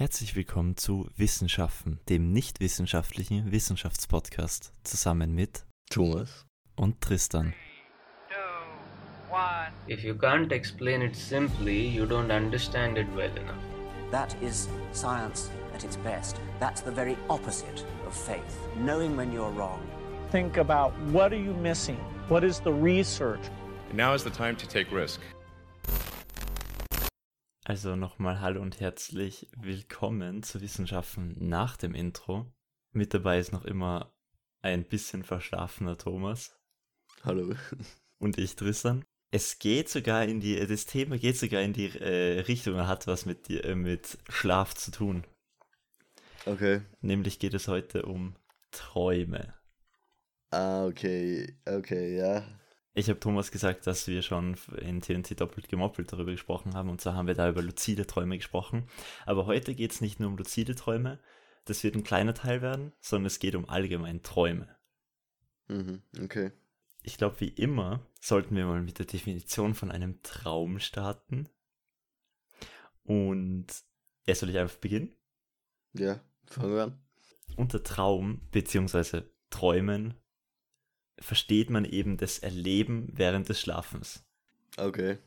Herzlich willkommen zu Wissenschaften, dem nicht wissenschaftlichen Wissenschaftspodcast, zusammen mit Thomas und Tristan. If you can't explain it simply, you don't understand it well enough. That is science at its best. That's the very opposite of faith. Knowing when you're wrong. Think about what are you missing? What is the research? Now is the time to take risk. Also nochmal Hallo und herzlich willkommen zu Wissenschaften nach dem Intro. Mit dabei ist noch immer ein bisschen verschlafener Thomas. Hallo. Und ich, Tristan. Es geht sogar in die, das Thema geht sogar in die äh, Richtung, er hat was mit, äh, mit Schlaf zu tun. Okay. Nämlich geht es heute um Träume. Ah, okay. Okay, ja. Ich habe Thomas gesagt, dass wir schon in TNT doppelt gemoppelt darüber gesprochen haben und zwar haben wir da über luzide Träume gesprochen. Aber heute geht es nicht nur um luzide Träume, das wird ein kleiner Teil werden, sondern es geht um allgemein Träume. Mhm, okay. Ich glaube, wie immer sollten wir mal mit der Definition von einem Traum starten. Und ja, soll ich einfach beginnen? Ja, fangen wir an. Unter Traum bzw. Träumen versteht man eben das Erleben während des Schlafens. Okay.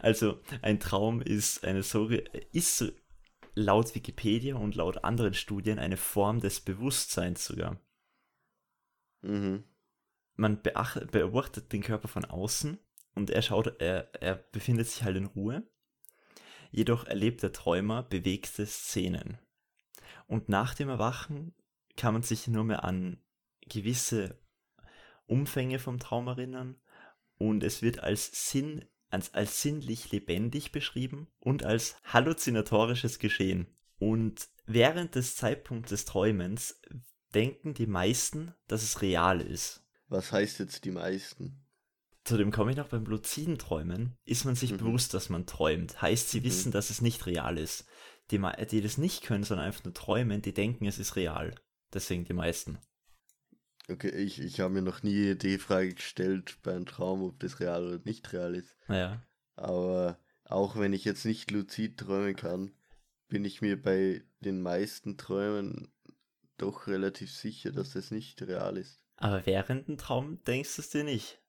Also ein Traum ist eine so ist laut Wikipedia und laut anderen Studien eine Form des Bewusstseins sogar. Mhm. Man beacht, beobachtet den Körper von außen und er schaut, er, er befindet sich halt in Ruhe. Jedoch erlebt der Träumer bewegte Szenen. Und nach dem Erwachen kann man sich nur mehr an gewisse Umfänge vom Traum erinnern und es wird als Sinn als, als sinnlich lebendig beschrieben und als halluzinatorisches Geschehen. Und während des Zeitpunkts des Träumens denken die meisten, dass es real ist. Was heißt jetzt die meisten? Zu dem komme ich noch beim luziden Träumen, ist man sich Mhm. bewusst, dass man träumt. Heißt, sie Mhm. wissen, dass es nicht real ist. Die, die das nicht können, sondern einfach nur träumen, die denken, es ist real. Deswegen die meisten. Okay, ich, ich habe mir noch nie die Frage gestellt bei einem Traum, ob das real oder nicht real ist. Naja. Aber auch wenn ich jetzt nicht luzid träumen kann, bin ich mir bei den meisten Träumen doch relativ sicher, dass das nicht real ist. Aber während dem Traum denkst du es dir nicht.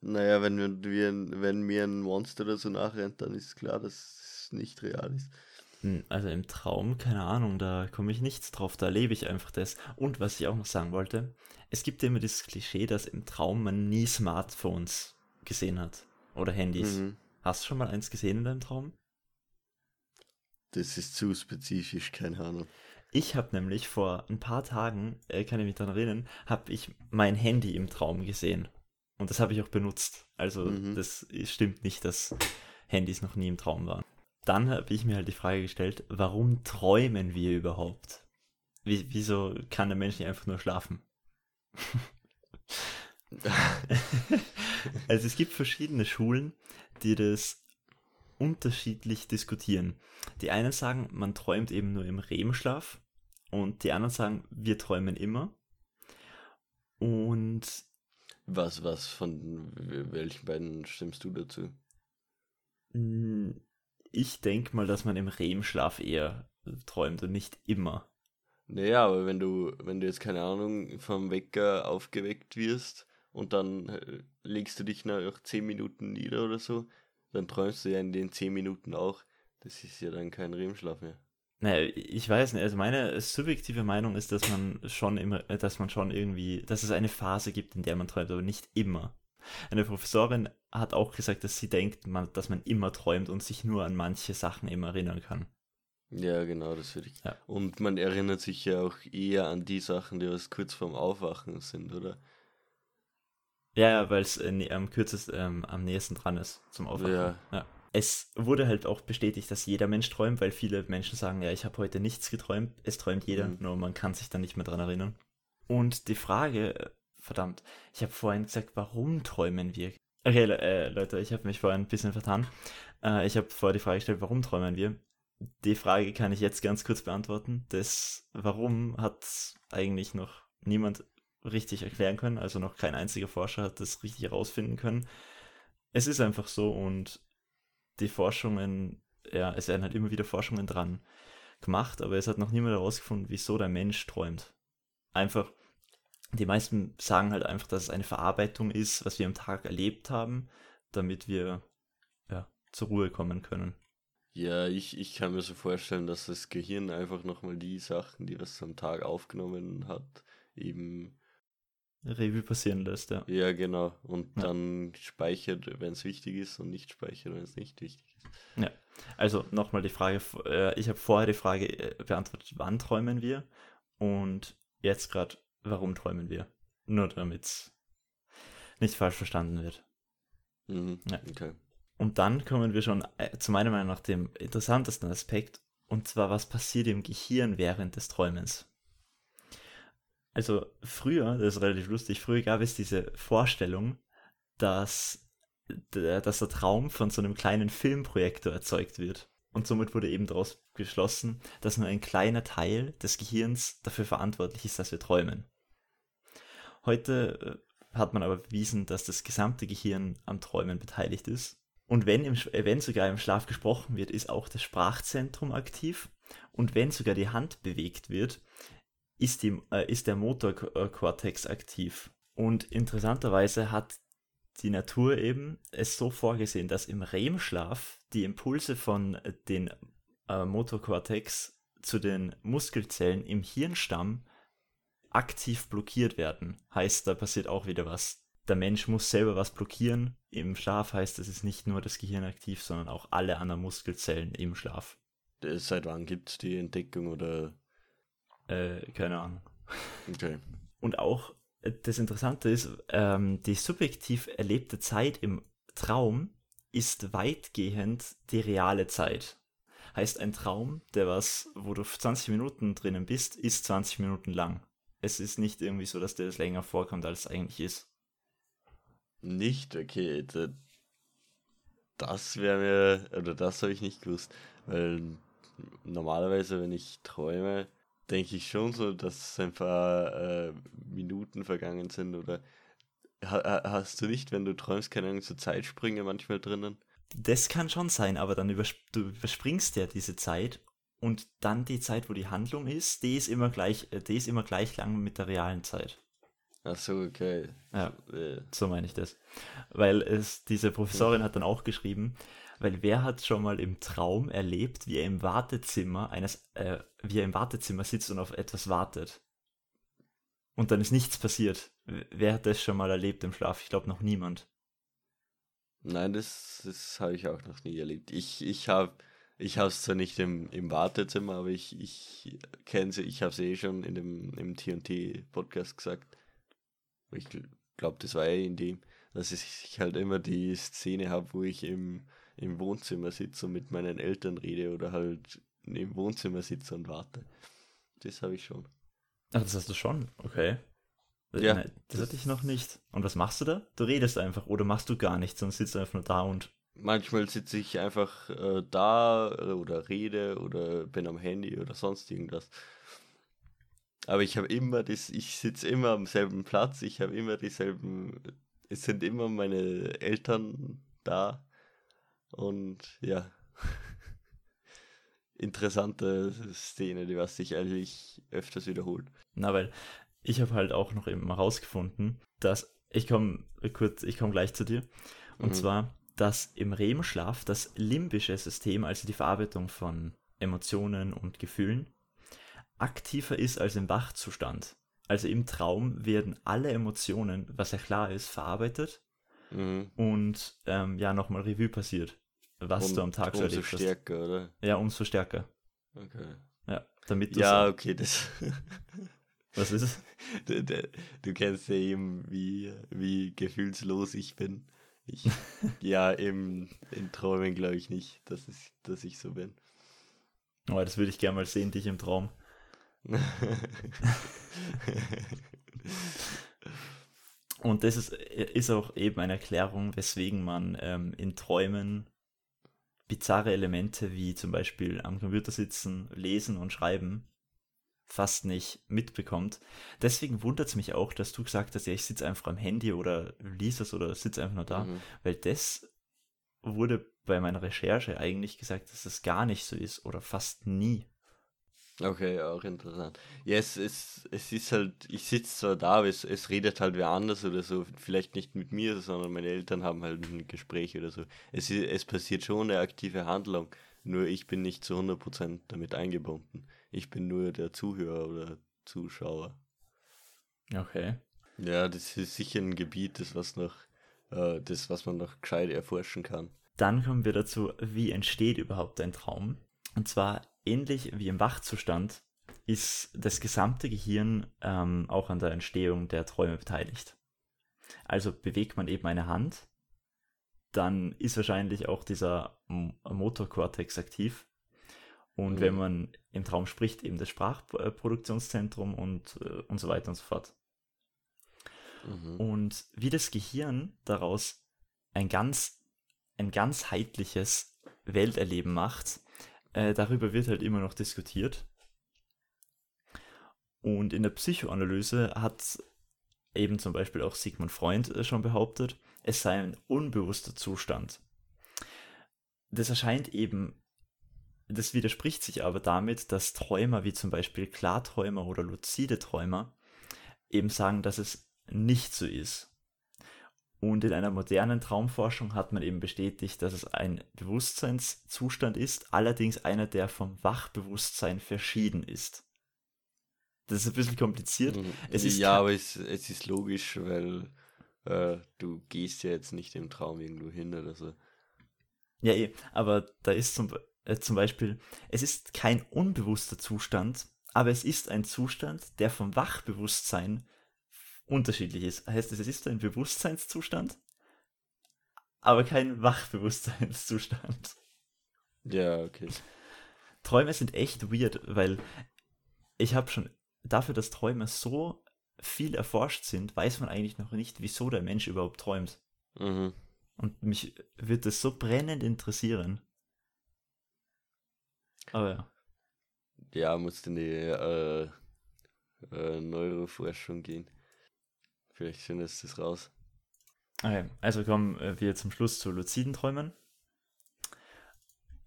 Naja, wenn, wir, wenn mir ein Monster oder so nachrennt, dann ist klar, dass es nicht real ist. Hm, Also im Traum, keine Ahnung, da komme ich nichts drauf, da erlebe ich einfach das. Und was ich auch noch sagen wollte, es gibt ja immer dieses Klischee, dass im Traum man nie Smartphones gesehen hat. Oder Handys. Mhm. Hast du schon mal eins gesehen in deinem Traum? Das ist zu spezifisch, keine Ahnung. Ich habe nämlich vor ein paar Tagen, äh, kann ich mich daran erinnern, habe ich mein Handy im Traum gesehen. Und das habe ich auch benutzt. Also Mhm. das stimmt nicht, dass Handys noch nie im Traum waren. Dann habe ich mir halt die Frage gestellt, warum träumen wir überhaupt? Wie, wieso kann der Mensch nicht einfach nur schlafen? also es gibt verschiedene Schulen, die das unterschiedlich diskutieren. Die einen sagen, man träumt eben nur im REM-Schlaf und die anderen sagen, wir träumen immer. Und Was, was, von welchen beiden stimmst du dazu? Ich denke mal, dass man im REM-Schlaf eher träumt und nicht immer. Naja, aber wenn du, wenn du jetzt, keine Ahnung, vom Wecker aufgeweckt wirst und dann äh, legst du dich nach 10 Minuten nieder oder so, dann träumst du ja in den 10 Minuten auch. Das ist ja dann kein REM-Schlaf mehr. Naja, ich weiß nicht, also meine subjektive Meinung ist, dass man schon immer, äh, dass man schon irgendwie, dass es eine Phase gibt, in der man träumt, aber nicht immer. Eine Professorin hat auch gesagt, dass sie denkt, man, dass man immer träumt und sich nur an manche Sachen immer erinnern kann. Ja, genau, das würde ich. Ja. Und man erinnert sich ja auch eher an die Sachen, die was kurz vorm Aufwachen sind, oder? Ja, ja, weil es äh, am kürzesten, ähm, am nächsten dran ist zum Aufwachen. Ja. ja. Es wurde halt auch bestätigt, dass jeder Mensch träumt, weil viele Menschen sagen, ja, ich habe heute nichts geträumt. Es träumt jeder, Mhm. nur man kann sich dann nicht mehr dran erinnern. Und die Frage, äh, verdammt, ich habe vorhin gesagt, warum träumen wir? Okay, äh, Leute, ich habe mich vorhin ein bisschen vertan. Äh, ich habe vorher die Frage gestellt, warum träumen wir? Die Frage kann ich jetzt ganz kurz beantworten. Das Warum hat eigentlich noch niemand richtig erklären können, also noch kein einziger Forscher hat das richtig herausfinden können. Es ist einfach so und die Forschungen ja, es werden halt immer wieder Forschungen dran gemacht, aber es hat noch niemand herausgefunden, wieso der Mensch träumt. Einfach, die meisten sagen halt einfach, dass es eine Verarbeitung ist, was wir am Tag erlebt haben, damit wir ja, zur Ruhe kommen können. Ja, ich, ich kann mir so vorstellen, dass das Gehirn einfach nochmal die Sachen, die das am Tag aufgenommen hat, eben Revue passieren lässt, ja. Ja, genau. Und Ja. dann speichert, wenn es wichtig ist und nicht speichert, wenn es nicht wichtig ist. Ja, also nochmal die Frage, äh, ich habe vorher die Frage äh, beantwortet, wann träumen wir? Und jetzt gerade, warum träumen wir? Nur damit es nicht falsch verstanden wird. Mhm. Ja. Okay. Und dann kommen wir schon äh, zu meiner Meinung nach dem interessantesten Aspekt, und zwar, was passiert im Gehirn während des Träumens. Also früher, das ist relativ lustig, früher gab es diese Vorstellung, dass, der- dass der Traum von so einem kleinen Filmprojektor erzeugt wird. Und somit wurde eben daraus geschlossen, dass nur ein kleiner Teil des Gehirns dafür verantwortlich ist, dass wir träumen. Heute äh, hat man aber bewiesen, dass das gesamte Gehirn am Träumen beteiligt ist. Und wenn, im, äh, wenn sogar im Schlaf gesprochen wird, ist auch das Sprachzentrum aktiv. Und wenn sogar die Hand bewegt wird, ist, die, äh, ist der Motorkortex aktiv. Und interessanterweise hat die Natur eben es so vorgesehen, dass im REM-Schlaf die Impulse von äh, den äh, Motorkortex zu den Muskelzellen im Hirnstamm aktiv blockiert werden. Heißt, da passiert auch wieder was. Der Mensch muss selber was blockieren. Im Schlaf heißt, es ist nicht nur das Gehirn aktiv, sondern auch alle anderen Muskelzellen im Schlaf. Äh, Seit wann gibt es die Entdeckung oder. Äh, keine Ahnung. Okay. Und auch äh, das Interessante ist, ähm, die subjektiv erlebte Zeit im Traum ist weitgehend die reale Zeit. Heißt, ein Traum, der was, wo du 20 Minuten drinnen bist, ist 20 Minuten lang. Es ist nicht irgendwie so, dass dir das länger vorkommt, als es eigentlich ist. Nicht? Okay. Da, das wäre mir. Oder das habe ich nicht gewusst. Weil normalerweise, wenn ich träume, denke ich schon so, dass ein paar äh, Minuten vergangen sind. Oder ha, ha- hast du nicht, wenn du träumst, keine Ahnung, so Zeitsprünge manchmal drinnen? Das kann schon sein, aber dann übersp du überspringst ja diese Zeit und dann die Zeit, wo die Handlung ist, die ist immer gleich, äh, die ist immer gleich lang mit der realen Zeit. Ach so, okay. Ja. Äh, So meine ich das. Weil es, diese Professorin hat dann auch geschrieben, weil wer hat schon mal im Traum erlebt, wie er im Wartezimmer eines, äh, wie er im Wartezimmer sitzt und auf etwas wartet. Und dann ist nichts passiert. Wer hat das schon mal erlebt im Schlaf? Ich glaube noch niemand. Nein, das, das habe ich auch noch nie erlebt. Ich, ich habe ich es zwar nicht im, im Wartezimmer, aber ich, ich kenne sie, ich habe sie eh schon in dem im TNT-Podcast gesagt. Ich glaube, das war eh in dem, dass ich halt immer die Szene habe, wo ich im, im Wohnzimmer sitze und mit meinen Eltern rede oder halt im Wohnzimmer sitze und warte. Das habe ich schon. Ach, das hast du schon? Okay. Ja, Nein, das, das- hatte ich noch nicht. Und was machst du da? Du redest einfach oder machst du gar nichts und sitzt einfach nur da und. Manchmal sitze ich einfach äh, da äh, oder rede oder bin am Handy oder sonst irgendwas. Aber ich habe immer das, ich sitze immer am selben Platz, ich habe immer dieselben, es sind immer meine Eltern da und ja. Interessante Szene, die was sich eigentlich öfters wiederholt. Na, weil ich habe halt auch noch eben mal rausgefunden, dass ich komme kurz, ich komme gleich zu dir. Und Mhm. zwar, dass im REM-Schlaf das limbische System, also die Verarbeitung von Emotionen und Gefühlen, aktiver ist als im Wachzustand. Also im Traum werden alle Emotionen, was ja klar ist, verarbeitet Mhm. und ähm, ja nochmal Revue passiert, was Und du am Tag so umso erlebt hast. stärker, oder? Ja, umso stärker. Okay. Ja, damit du Ja, okay, das. was ist es? Du, du, du kennst ja eben, wie, wie gefühlslos ich bin. Ich, ja, im, in Träumen glaube ich nicht, dass, es, dass ich so bin. Oh, das würde ich gerne mal sehen, dich im Traum. Und das ist, ist auch eben eine Erklärung, weswegen man ähm, in Träumen bizarre Elemente wie zum Beispiel am Computer sitzen, lesen und schreiben fast nicht mitbekommt. Deswegen wundert es mich auch, dass du gesagt hast, ja, ich sitze einfach am Handy oder lies es oder sitze einfach nur da, Mhm. weil das wurde bei meiner Recherche eigentlich gesagt, dass das gar nicht so ist oder fast nie. Okay, auch interessant. Ja, es, es, es ist halt, ich sitze zwar da, aber es, es redet halt wer anders oder so. Vielleicht nicht mit mir, sondern meine Eltern haben halt ein Gespräch oder so. Es, es passiert schon eine aktive Handlung, nur ich bin nicht zu 100% damit eingebunden. Ich bin nur der Zuhörer oder Zuschauer. Okay. Ja, das ist sicher ein Gebiet, das was noch, äh, das was man noch gescheit erforschen kann. Dann kommen wir dazu, wie entsteht überhaupt ein Traum? Und zwar ähnlich wie im Wachzustand ist das gesamte Gehirn ähm, auch an der Entstehung der Träume beteiligt. Also bewegt man eben eine Hand, dann ist wahrscheinlich auch dieser Motorkortex aktiv. Und Mhm. wenn man im Traum spricht, eben das Sprachproduktionszentrum und, äh, und so weiter und so fort. Mhm. Und wie das Gehirn daraus ein ganz, ein ganzheitliches Welterleben macht, äh, darüber wird halt immer noch diskutiert. Und in der Psychoanalyse hat eben zum Beispiel auch Sigmund Freund äh, schon behauptet, es sei ein unbewusster Zustand. Das erscheint eben, das widerspricht sich aber damit, dass Träumer wie zum Beispiel Klarträumer oder luzide Träumer eben sagen, dass es nicht so ist. Und in einer modernen Traumforschung hat man eben bestätigt, dass es ein Bewusstseinszustand ist, allerdings einer, der vom Wachbewusstsein verschieden ist. Das ist ein bisschen kompliziert. Mhm. Es ist ja, aber es, es ist logisch, weil äh, du gehst ja jetzt nicht im Traum irgendwo hin oder so. Ja, eh, aber da ist zum, Be- äh, zum Beispiel, es ist kein unbewusster Zustand, aber es ist ein Zustand, der vom Wachbewusstsein unterschiedlich ist. Heißt es, es ist ein Bewusstseinszustand, aber kein Wachbewusstseinszustand. Ja, okay. Träume sind echt weird, weil ich habe schon dafür, dass Träume so viel erforscht sind, weiß man eigentlich noch nicht, wieso der Mensch überhaupt träumt. Mhm. Und mich wird das so brennend interessieren. Aber ja. Ja, musst in die äh, äh, Neuroforschung gehen. Vielleicht findest du es raus. Okay, also kommen äh, wir zum Schluss zu luziden Träumen.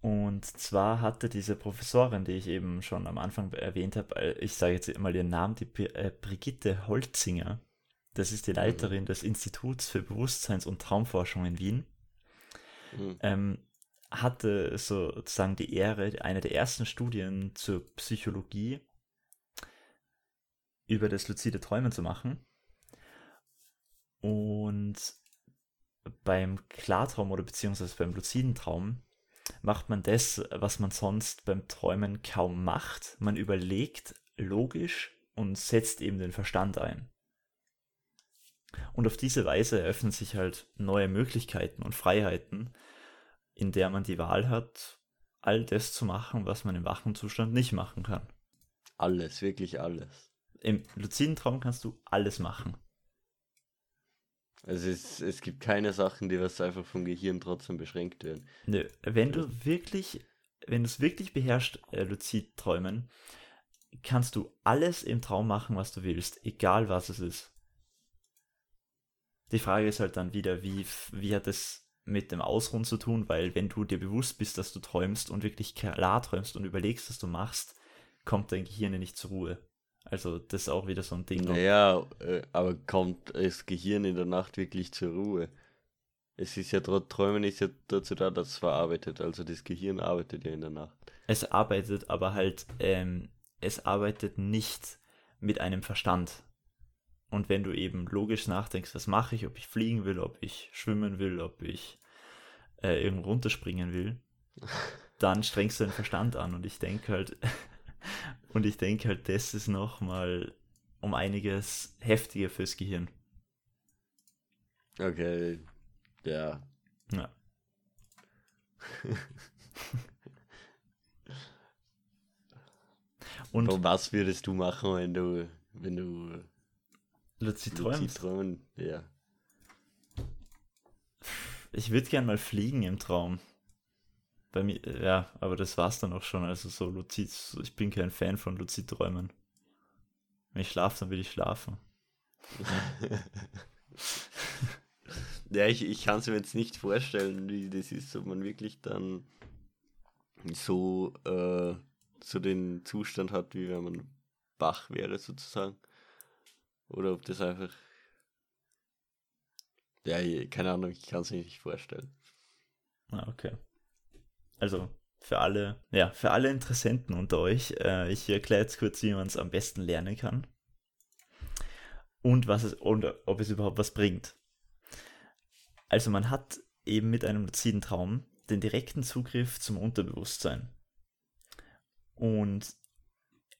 Und zwar hatte diese Professorin, die ich eben schon am Anfang erwähnt habe, äh, ich sage jetzt mal ihren Namen, die äh, Brigitte Holzinger. Das ist die Leiterin des Instituts für Bewusstseins- und Traumforschung in Wien. Mhm. ähm, hatte sozusagen die Ehre, eine der ersten Studien zur Psychologie über das luzide Träumen zu machen. Und beim Klartraum oder beziehungsweise beim luziden Traum macht man das, was man sonst beim Träumen kaum macht. Man überlegt logisch und setzt eben den Verstand ein. Und auf diese Weise eröffnen sich halt neue Möglichkeiten und Freiheiten, in der man die Wahl hat, all das zu machen, was man im wachen Zustand nicht machen kann. Alles, wirklich alles. Im luziden Traum kannst du alles machen. Also es, es gibt keine Sachen, die was einfach vom Gehirn trotzdem beschränkt werden. Nö, wenn du wirklich, wenn du es wirklich beherrschst, äh, luzid träumen, kannst du alles im Traum machen, was du willst, egal was es ist. Die Frage ist halt dann wieder, wie, wie hat es mit dem Ausruhen zu tun, weil wenn du dir bewusst bist, dass du träumst und wirklich klar träumst und überlegst, was du machst, kommt dein Gehirn ja nicht zur Ruhe. Also das ist auch wieder so ein Ding. Naja, äh, aber kommt das Gehirn in der Nacht wirklich zur Ruhe? Es ist ja trotz Träumen ist ja dazu da, dass es verarbeitet. Also das Gehirn arbeitet ja in der Nacht. Es arbeitet aber halt, ähm, es arbeitet nicht mit einem Verstand. Und wenn du eben logisch nachdenkst, was mache ich, ob ich fliegen will, ob ich schwimmen will, ob ich äh, irgendwo runterspringen will, dann strengst du den Verstand an. Und ich denke halt, und ich denke halt, das ist nochmal um einiges heftiger fürs Gehirn. Okay, ja. Ja. Und Und was würdest du machen, wenn du, wenn du luzid luzid träumst. träumen? Ja. Ich würde gern mal fliegen im Traum. Bei mir, ja, aber das war's dann auch schon. Also so luzid, ich bin kein Fan von luzid träumen. Wenn ich schlafe, dann will ich schlafen. Ja, ich, ich kann es mir jetzt nicht vorstellen, wie das ist, ob man wirklich dann so, äh, so den Zustand hat, wie wenn man wach wäre, sozusagen. Oder ob das einfach. Ja, keine Ahnung, ich kann es mir nicht vorstellen. Ah, okay. Also für alle, ja, für alle Interessenten unter euch, äh, ich erkläre jetzt kurz, wie man es am besten lernen kann. Und was es und ob es überhaupt was bringt. Also man hat eben mit einem luziden Traum den direkten Zugriff zum Unterbewusstsein. Und,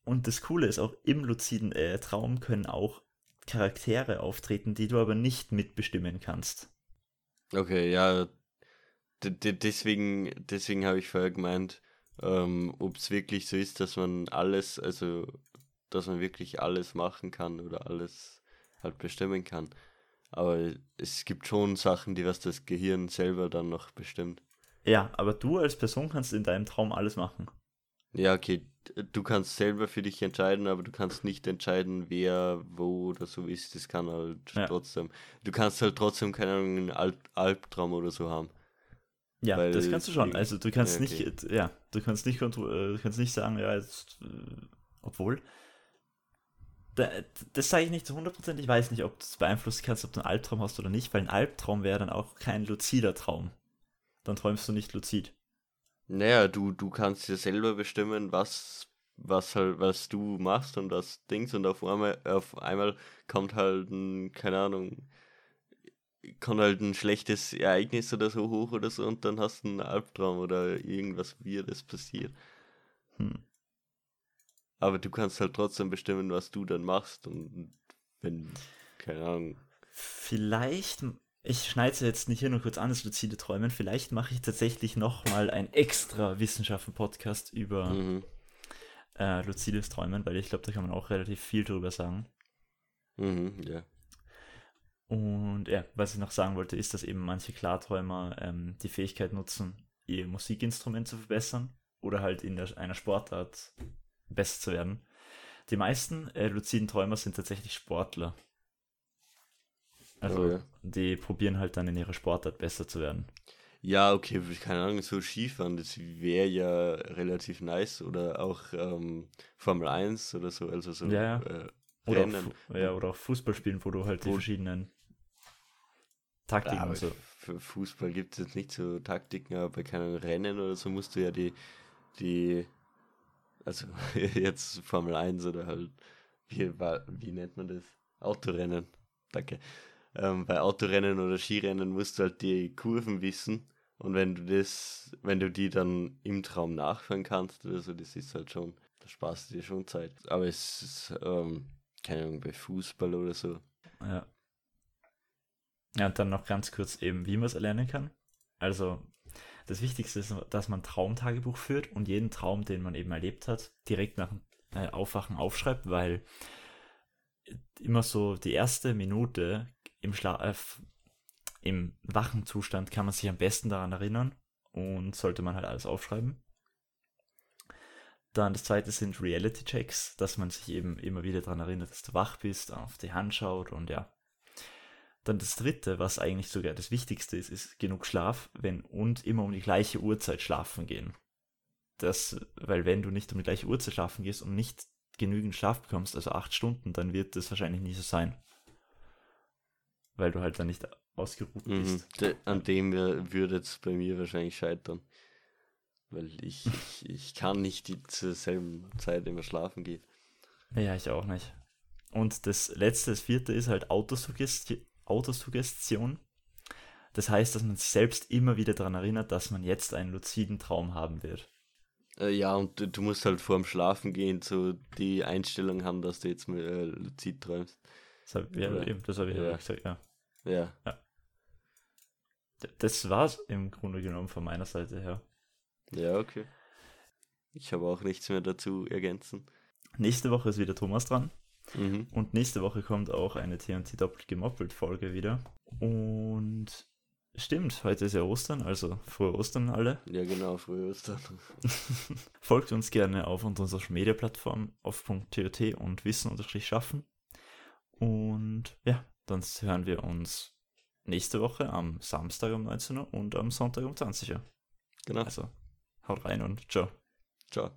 und das Coole ist auch, im luziden äh, Traum können auch Charaktere auftreten, die du aber nicht mitbestimmen kannst. Okay, ja. Deswegen, deswegen habe ich vorher gemeint, ähm, ob es wirklich so ist, dass man alles, also dass man wirklich alles machen kann oder alles halt bestimmen kann. Aber es gibt schon Sachen, die was das Gehirn selber dann noch bestimmt. Ja, aber du als Person kannst in deinem Traum alles machen. Ja, okay, du kannst selber für dich entscheiden, aber du kannst nicht entscheiden, wer, wo oder so ist. Das kann halt Ja. trotzdem. Du kannst halt trotzdem, keine Ahnung, einen Albtraum oder so haben. Ja, Weil das kannst du schon. Also du kannst okay. nicht, äh, ja, du kannst nicht äh, du kannst nicht sagen, ja, jetzt, äh, obwohl. Da, das sage ich nicht zu 100%, ich weiß nicht, ob du es beeinflussen kannst, ob du einen Albtraum hast oder nicht, weil ein Albtraum wäre dann auch kein luzider Traum. Dann träumst du nicht luzid. Naja, du, du kannst dir selber bestimmen, was, was halt, was du machst und was Dings und auf einmal, auf einmal kommt halt ein, keine Ahnung, kommt halt ein schlechtes Ereignis oder so hoch oder so und dann hast du einen Albtraum oder irgendwas Weirdes passiert. Hm. Aber du kannst halt trotzdem bestimmen, was du dann machst und wenn, keine Ahnung, Vielleicht, ich schneide jetzt nicht hier nur kurz an, das luzide Träumen, vielleicht mache ich tatsächlich nochmal ein extra Wissenschaften-Podcast über mhm, äh, luzides Träumen, weil ich glaube, da kann man auch relativ viel drüber sagen. mhm, ja. Und ja, was ich noch sagen wollte, ist, dass eben manche Klarträumer ähm, die Fähigkeit nutzen, ihr Musikinstrument zu verbessern oder halt in der, einer Sportart besser zu werden. Die meisten äh, luziden Träumer sind tatsächlich Sportler. Also ja. die probieren halt dann in ihrer Sportart besser zu werden. Ja, okay, keine Ahnung, so Skifahren, das wäre ja relativ nice oder auch ähm, Formel 1 oder so, also so Ja, ja. Äh, Oder auch, Rennen. Fu- ja, oder auch Fußball spielen, wo du halt die Wo- verschiedenen Taktiken Ja, und so. Für Fußball gibt es jetzt nicht so Taktiken, aber bei keinem Rennen oder so musst du ja die, die, also jetzt Formel 1 oder halt, wie, wie nennt man das? Autorennen, danke. Ähm, bei Autorennen oder Skirennen musst du halt die Kurven wissen und wenn du das, wenn du die dann im Traum nachfahren kannst oder so, das ist halt schon, da sparst du dir schon Zeit. Aber es ist, ähm, keine Ahnung, bei Fußball oder so. Ja. Ja, und dann noch ganz kurz eben, wie man es erlernen kann. Also, das Wichtigste ist, dass man Traumtagebuch führt und jeden Traum, den man eben erlebt hat, direkt nach äh, Aufwachen aufschreibt, weil immer so die erste Minute im, Schla äh, im wachen Zustand kann man sich am besten daran erinnern und sollte man halt alles aufschreiben. Dann das zweite sind Reality-Checks, dass man sich eben immer wieder daran erinnert, dass du wach bist, auf die Hand schaut und ja. Dann das dritte, was eigentlich sogar das Wichtigste ist, ist genug Schlaf, wenn und immer um die gleiche Uhrzeit schlafen gehen. Das, weil wenn du nicht um die gleiche Uhrzeit schlafen gehst und nicht genügend Schlaf bekommst, also acht Stunden, dann wird das wahrscheinlich nie so sein. Weil du halt dann nicht ausgeruht Mhm. bist. De, an dem würde es bei mir wahrscheinlich scheitern. Weil ich, ich, ich kann nicht die zur selben Zeit immer schlafen gehen. Ja, ich auch nicht. Und das letzte, das vierte ist halt Autosuggesti Autosuggestion. Das heißt, dass man sich selbst immer wieder daran erinnert, dass man jetzt einen luziden Traum haben wird. Äh, ja, und du, musst halt vorm Schlafen gehen so die Einstellung haben, dass du jetzt mit äh, Luzid träumst. Das hab, ja, eben, das habe ich ja. ja. gesagt, ja. Ja. D- Das war's im Grunde genommen von meiner Seite her. Ja, okay. Ich habe auch nichts mehr dazu ergänzen. Nächste Woche ist wieder Thomas dran. Mhm. Und nächste Woche kommt auch eine TNT doppelt gemoppelt Folge wieder. Und stimmt, heute ist ja Ostern, also frohe Ostern alle. Ja, genau, früher Ostern. Folgt uns gerne auf unserer Social Media Plattform auf .tot und wissen schaffen. Und ja, dann hören wir uns nächste Woche am Samstag um 19 Uhr und am Sonntag um 20 Uhr. Genau. Also, haut rein und ciao. Ciao.